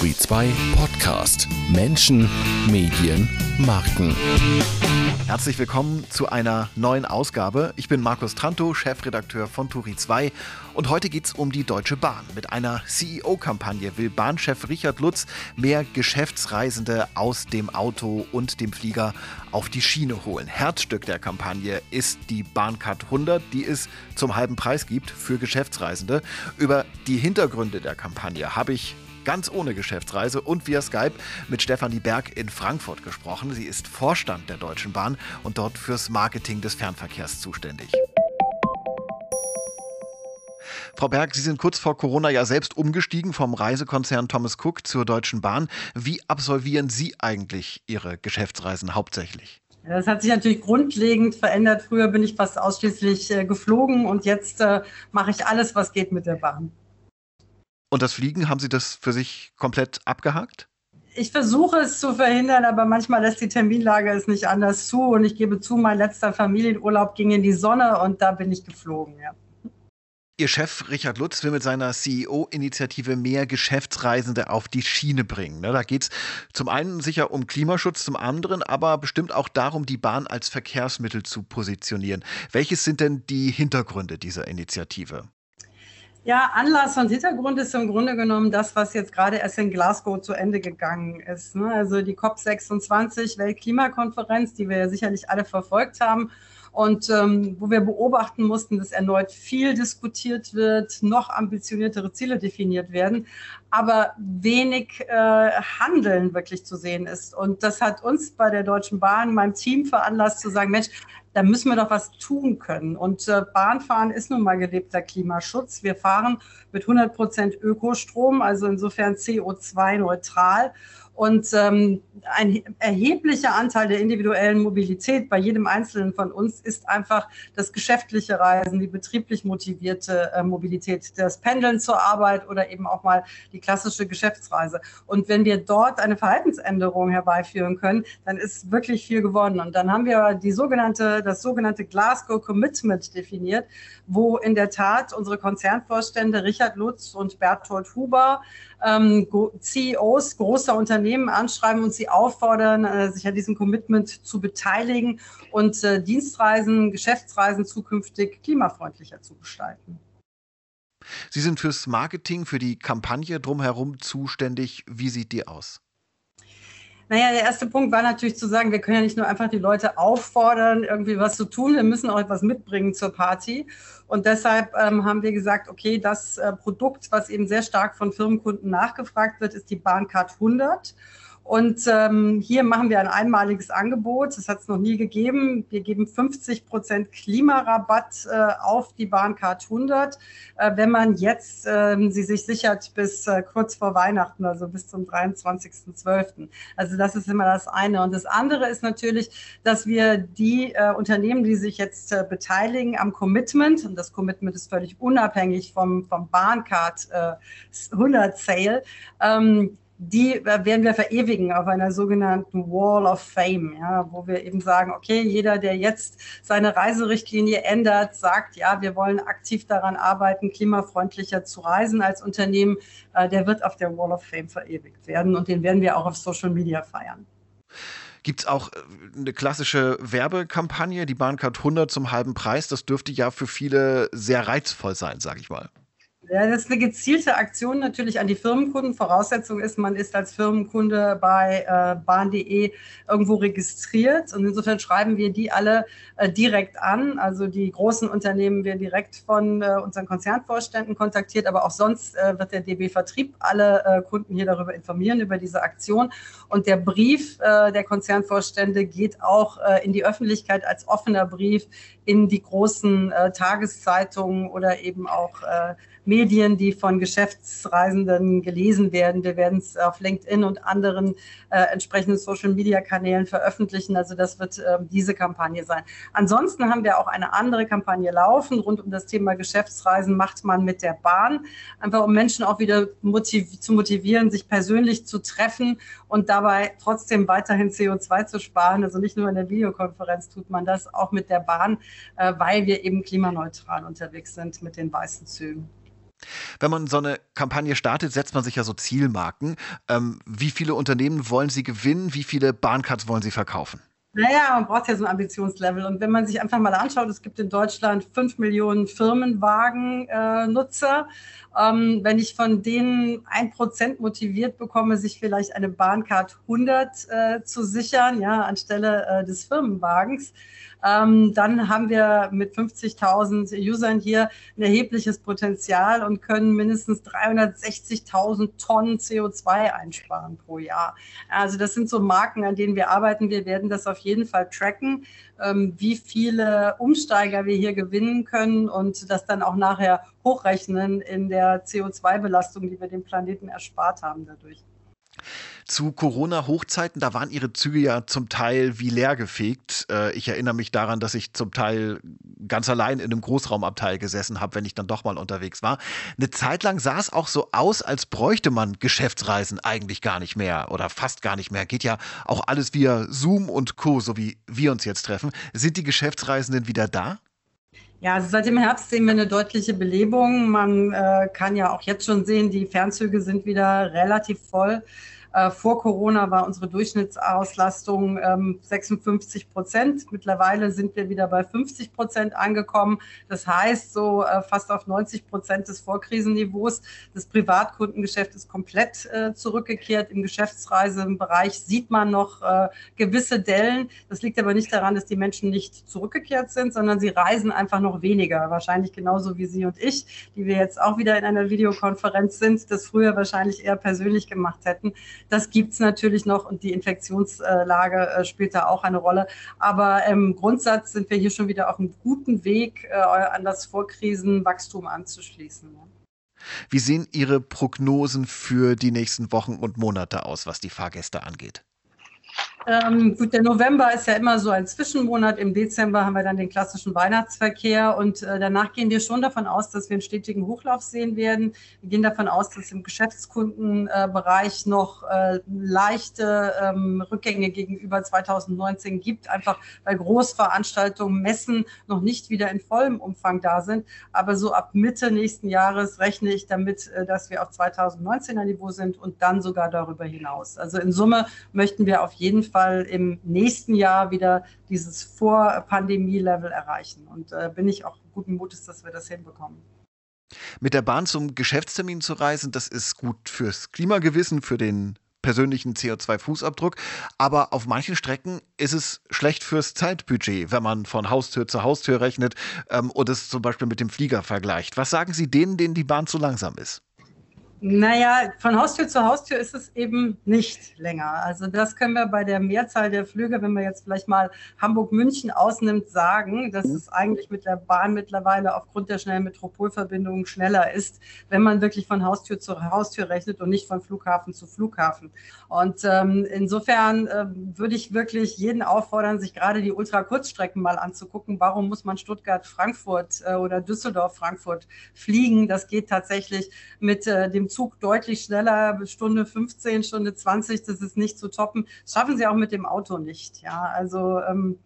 Turi 2 Podcast. Menschen, Medien, Marken. Herzlich willkommen zu einer neuen Ausgabe. Ich bin Markus Tranto, Chefredakteur von Turi 2 und heute geht es um die Deutsche Bahn. Mit einer CEO-Kampagne will Bahnchef Richard Lutz mehr Geschäftsreisende aus dem Auto und dem Flieger auf die Schiene holen. Herzstück der Kampagne ist die Bahncard 100, die es zum halben Preis gibt für Geschäftsreisende. Über die Hintergründe der Kampagne habe ich ganz ohne Geschäftsreise und via Skype mit Stefanie Berg in Frankfurt gesprochen. Sie ist Vorstand der Deutschen Bahn und dort fürs Marketing des Fernverkehrs zuständig. Frau Berg, Sie sind kurz vor Corona ja selbst umgestiegen vom Reisekonzern Thomas Cook zur Deutschen Bahn. Wie absolvieren Sie eigentlich Ihre Geschäftsreisen hauptsächlich? Das hat sich natürlich grundlegend verändert. Früher bin ich fast ausschließlich äh, geflogen und jetzt äh, mache ich alles, was geht mit der Bahn. Und das Fliegen, haben Sie das für sich komplett abgehakt? Ich versuche es zu verhindern, aber manchmal lässt die Terminlage es nicht anders zu. Und ich gebe zu, mein letzter Familienurlaub ging in die Sonne und da bin ich geflogen. Ja. Ihr Chef Richard Lutz will mit seiner CEO-Initiative mehr Geschäftsreisende auf die Schiene bringen. Ne? Da geht es zum einen sicher um Klimaschutz, zum anderen aber bestimmt auch darum, die Bahn als Verkehrsmittel zu positionieren. Welches sind denn die Hintergründe dieser Initiative? Ja, Anlass und Hintergrund ist im Grunde genommen das, was jetzt gerade erst in Glasgow zu Ende gegangen ist. Ne? Also die COP26 Weltklimakonferenz, die wir ja sicherlich alle verfolgt haben und ähm, wo wir beobachten mussten, dass erneut viel diskutiert wird, noch ambitioniertere Ziele definiert werden, aber wenig äh, Handeln wirklich zu sehen ist. Und das hat uns bei der Deutschen Bahn, meinem Team veranlasst zu sagen, Mensch, da müssen wir doch was tun können. Und äh, Bahnfahren ist nun mal gelebter Klimaschutz. Wir fahren mit 100 Prozent Ökostrom, also insofern CO2-neutral. Und ähm, ein erheblicher Anteil der individuellen Mobilität bei jedem Einzelnen von uns ist einfach das geschäftliche Reisen, die betrieblich motivierte äh, Mobilität, das Pendeln zur Arbeit oder eben auch mal die klassische Geschäftsreise. Und wenn wir dort eine Verhaltensänderung herbeiführen können, dann ist wirklich viel gewonnen. Und dann haben wir die sogenannte, das sogenannte Glasgow Commitment definiert, wo in der Tat unsere Konzernvorstände Richard Lutz und Berthold Huber ähm, CEOs großer Unternehmen anschreiben und sie auffordern, äh, sich an diesem Commitment zu beteiligen und äh, Dienstreisen, Geschäftsreisen zukünftig klimafreundlicher zu gestalten. Sie sind fürs Marketing, für die Kampagne drumherum zuständig. Wie sieht die aus? Naja, der erste Punkt war natürlich zu sagen, wir können ja nicht nur einfach die Leute auffordern, irgendwie was zu tun, wir müssen auch etwas mitbringen zur Party. Und deshalb ähm, haben wir gesagt, okay, das äh, Produkt, was eben sehr stark von Firmenkunden nachgefragt wird, ist die Bahncard 100. Und ähm, hier machen wir ein einmaliges Angebot. Das hat es noch nie gegeben. Wir geben 50 Prozent Klimarabatt äh, auf die Bahncard 100, äh, wenn man jetzt äh, sie sich sichert bis äh, kurz vor Weihnachten, also bis zum 23.12. Also das ist immer das eine. Und das andere ist natürlich, dass wir die äh, Unternehmen, die sich jetzt äh, beteiligen am Commitment, und das Commitment ist völlig unabhängig vom, vom Bahncard 100 Sale, ähm, die werden wir verewigen auf einer sogenannten Wall of Fame, ja, wo wir eben sagen, okay, jeder, der jetzt seine Reiserichtlinie ändert, sagt, ja, wir wollen aktiv daran arbeiten, klimafreundlicher zu reisen als Unternehmen, äh, der wird auf der Wall of Fame verewigt werden und den werden wir auch auf Social Media feiern. Gibt es auch äh, eine klassische Werbekampagne, die Bahncard 100 zum halben Preis? Das dürfte ja für viele sehr reizvoll sein, sage ich mal. Ja, das ist eine gezielte Aktion natürlich an die Firmenkunden. Voraussetzung ist, man ist als Firmenkunde bei äh, bahn.de irgendwo registriert. Und insofern schreiben wir die alle äh, direkt an. Also die großen Unternehmen werden direkt von äh, unseren Konzernvorständen kontaktiert, aber auch sonst äh, wird der DB Vertrieb alle äh, Kunden hier darüber informieren, über diese Aktion. Und der Brief äh, der Konzernvorstände geht auch in die Öffentlichkeit als offener Brief in die großen Tageszeitungen oder eben auch Medien, die von Geschäftsreisenden gelesen werden. Wir werden es auf LinkedIn und anderen äh, entsprechenden Social-Media-Kanälen veröffentlichen. Also das wird äh, diese Kampagne sein. Ansonsten haben wir auch eine andere Kampagne laufen rund um das Thema Geschäftsreisen macht man mit der Bahn, einfach um Menschen auch wieder motiv zu motivieren, sich persönlich zu treffen und dabei trotzdem weiterhin CO2 zu sparen. Also nicht nur in der Videokonferenz tut man das, auch mit der Bahn, äh, weil wir eben klimaneutral unterwegs sind mit den weißen Zügen. Wenn man so eine Kampagne startet, setzt man sich ja so Zielmarken. Ähm, wie viele Unternehmen wollen Sie gewinnen? Wie viele Bahncards wollen Sie verkaufen? Naja, man braucht ja so ein Ambitionslevel. Und wenn man sich einfach mal anschaut, es gibt in Deutschland fünf Millionen Firmenwagen-Nutzer. Ähm, wenn ich von denen ein Prozent motiviert bekomme, sich vielleicht eine Bahncard 100 äh, zu sichern, ja, anstelle äh, des Firmenwagens, ähm, dann haben wir mit 50.000 Usern hier ein erhebliches Potenzial und können mindestens 360.000 Tonnen CO2 einsparen pro Jahr. Also das sind so Marken, an denen wir arbeiten. Wir werden das auf jeden Fall tracken, ähm, wie viele Umsteiger wir hier gewinnen können und das dann auch nachher hochrechnen in der CO2-Belastung, die wir dem Planeten erspart haben dadurch. Zu Corona-Hochzeiten, da waren ihre Züge ja zum Teil wie leer gefegt. Äh, ich erinnere mich daran, dass ich zum Teil ganz allein in einem Großraumabteil gesessen habe, wenn ich dann doch mal unterwegs war. Eine Zeit lang sah es auch so aus, als bräuchte man Geschäftsreisen eigentlich gar nicht mehr oder fast gar nicht mehr. Geht ja auch alles via Zoom und Co., so wie wir uns jetzt treffen. Sind die Geschäftsreisenden wieder da? Ja, also seit dem Herbst sehen wir eine deutliche Belebung. Man äh, kann ja auch jetzt schon sehen, die Fernzüge sind wieder relativ voll. Äh, vor Corona war unsere Durchschnittsauslastung ähm, 56 Prozent. Mittlerweile sind wir wieder bei 50 Prozent angekommen. Das heißt, so äh, fast auf 90 Prozent des Vorkrisenniveaus. Das Privatkundengeschäft ist komplett äh, zurückgekehrt. Im Geschäftsreisebereich sieht man noch äh, gewisse Dellen. Das liegt aber nicht daran, dass die Menschen nicht zurückgekehrt sind, sondern sie reisen einfach noch weniger. Wahrscheinlich genauso wie Sie und ich, die wir jetzt auch wieder in einer Videokonferenz sind, das früher wahrscheinlich eher persönlich gemacht hätten. Das gibt es natürlich noch und die Infektionslage äh, spielt da auch eine Rolle. Aber im Grundsatz sind wir hier schon wieder auf einem guten Weg, äh, an das Vorkrisenwachstum anzuschließen. Wie sehen Ihre Prognosen für die nächsten Wochen und Monate aus, was die Fahrgäste angeht? Ähm, gut, der November ist ja immer so ein Zwischenmonat. Im Dezember haben wir dann den klassischen Weihnachtsverkehr und äh, danach gehen wir schon davon aus, dass wir einen stetigen Hochlauf sehen werden. Wir gehen davon aus, dass im Geschäftskundenbereich noch äh, leichte ähm, Rückgänge gegenüber 2019 gibt, einfach weil Großveranstaltungen, Messen noch nicht wieder in vollem Umfang da sind. Aber so ab Mitte nächsten Jahres rechne ich damit, äh, dass wir auf 2019er Niveau sind und dann sogar darüber hinaus. Also in Summe möchten wir auf jeden Fall im nächsten Jahr wieder dieses Vor-Pandemie-Level erreichen. Und äh, bin ich auch guten Mutes, dass wir das hinbekommen. Mit der Bahn zum Geschäftstermin zu reisen, das ist gut fürs Klimagewissen, für den persönlichen CO2-Fußabdruck. Aber auf manchen Strecken ist es schlecht fürs Zeitbudget, wenn man von Haustür zu Haustür rechnet ähm, und es zum Beispiel mit dem Flieger vergleicht. Was sagen Sie denen, denen die Bahn zu langsam ist? Naja, von Haustür zu Haustür ist es eben nicht länger. Also das können wir bei der Mehrzahl der Flüge, wenn man jetzt vielleicht mal Hamburg-München ausnimmt, sagen, dass es eigentlich mit der Bahn mittlerweile aufgrund der schnellen Metropolverbindungen schneller ist, wenn man wirklich von Haustür zu Haustür rechnet und nicht von Flughafen zu Flughafen. Und ähm, insofern äh, würde ich wirklich jeden auffordern, sich gerade die Ultrakurzstrecken mal anzugucken. Warum muss man Stuttgart-Frankfurt äh, oder Düsseldorf-Frankfurt fliegen? Das geht tatsächlich mit äh, dem Zug deutlich schneller, Stunde 15, Stunde 20, das ist nicht zu toppen. Das schaffen sie auch mit dem Auto nicht. Ja, also ähm,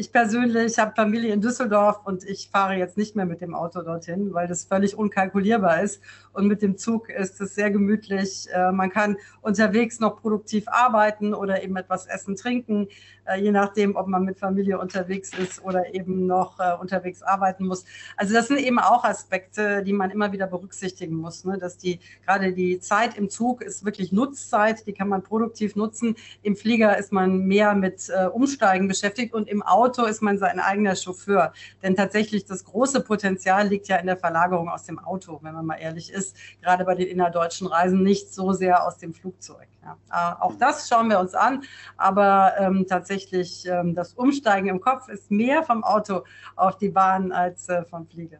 ich persönlich habe Familie in Düsseldorf und ich fahre jetzt nicht mehr mit dem Auto dorthin, weil das völlig unkalkulierbar ist. Und mit dem Zug ist es sehr gemütlich. Äh, man kann unterwegs noch produktiv arbeiten oder eben etwas essen, trinken, äh, je nachdem, ob man mit Familie unterwegs ist oder eben noch äh, unterwegs arbeiten muss. Also das sind eben auch Aspekte, die man immer wieder berücksichtigen muss, ne? dass die gerade die Zeit im Zug ist wirklich Nutzzeit, die kann man produktiv nutzen. Im Flieger ist man mehr mit Umsteigen beschäftigt und im Auto Auto ist man sein eigener Chauffeur. Denn tatsächlich das große Potenzial liegt ja in der Verlagerung aus dem Auto, wenn man mal ehrlich ist. Gerade bei den innerdeutschen Reisen nicht so sehr aus dem Flugzeug. Ja. Äh, auch das schauen wir uns an. Aber ähm, tatsächlich ähm, das Umsteigen im Kopf ist mehr vom Auto auf die Bahn als äh, vom Flieger.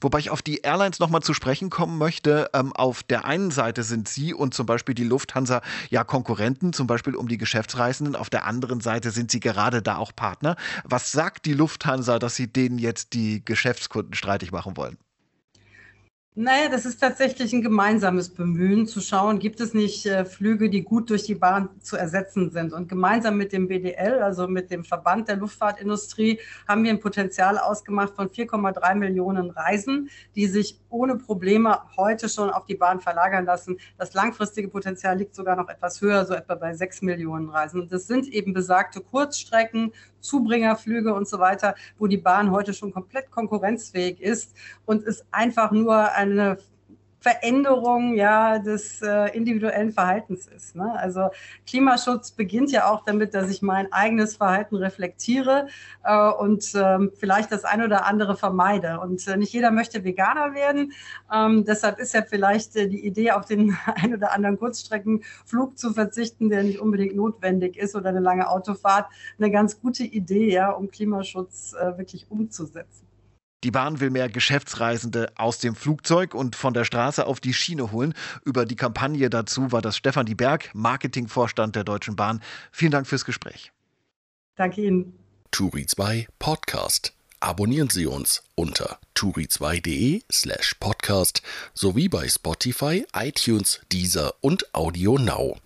Wobei ich auf die Airlines nochmal zu sprechen kommen möchte. Ähm, auf der einen Seite sind Sie und zum Beispiel die Lufthansa ja Konkurrenten, zum Beispiel um die Geschäftsreisenden. Auf der anderen Seite sind Sie gerade da auch Partner. Was sagt die Lufthansa, dass Sie denen jetzt die Geschäftskunden streitig machen wollen? Naja, das ist tatsächlich ein gemeinsames Bemühen, zu schauen, gibt es nicht äh, Flüge, die gut durch die Bahn zu ersetzen sind. Und gemeinsam mit dem BDL, also mit dem Verband der Luftfahrtindustrie, haben wir ein Potenzial ausgemacht von 4,3 Millionen Reisen, die sich ohne Probleme heute schon auf die Bahn verlagern lassen. Das langfristige Potenzial liegt sogar noch etwas höher, so etwa bei 6 Millionen Reisen. Und das sind eben besagte Kurzstrecken, Zubringerflüge und so weiter, wo die Bahn heute schon komplett konkurrenzfähig ist und es einfach nur eine Veränderung ja des äh, individuellen Verhaltens ist. Ne? Also Klimaschutz beginnt ja auch damit, dass ich mein eigenes Verhalten reflektiere äh, und ähm, vielleicht das eine oder andere vermeide. Und äh, nicht jeder möchte Veganer werden. Ähm, deshalb ist ja vielleicht äh, die Idee, auf den ein oder anderen Kurzstreckenflug zu verzichten, der nicht unbedingt notwendig ist oder eine lange Autofahrt, eine ganz gute Idee, ja, um Klimaschutz äh, wirklich umzusetzen. Die Bahn will mehr Geschäftsreisende aus dem Flugzeug und von der Straße auf die Schiene holen. Über die Kampagne dazu war das Stefan Dieberg, Marketingvorstand der Deutschen Bahn. Vielen Dank fürs Gespräch. Danke Ihnen. Turi 2 Podcast. Abonnieren Sie uns unter turi2.de slash podcast sowie bei Spotify, iTunes, Deezer und Audio Now.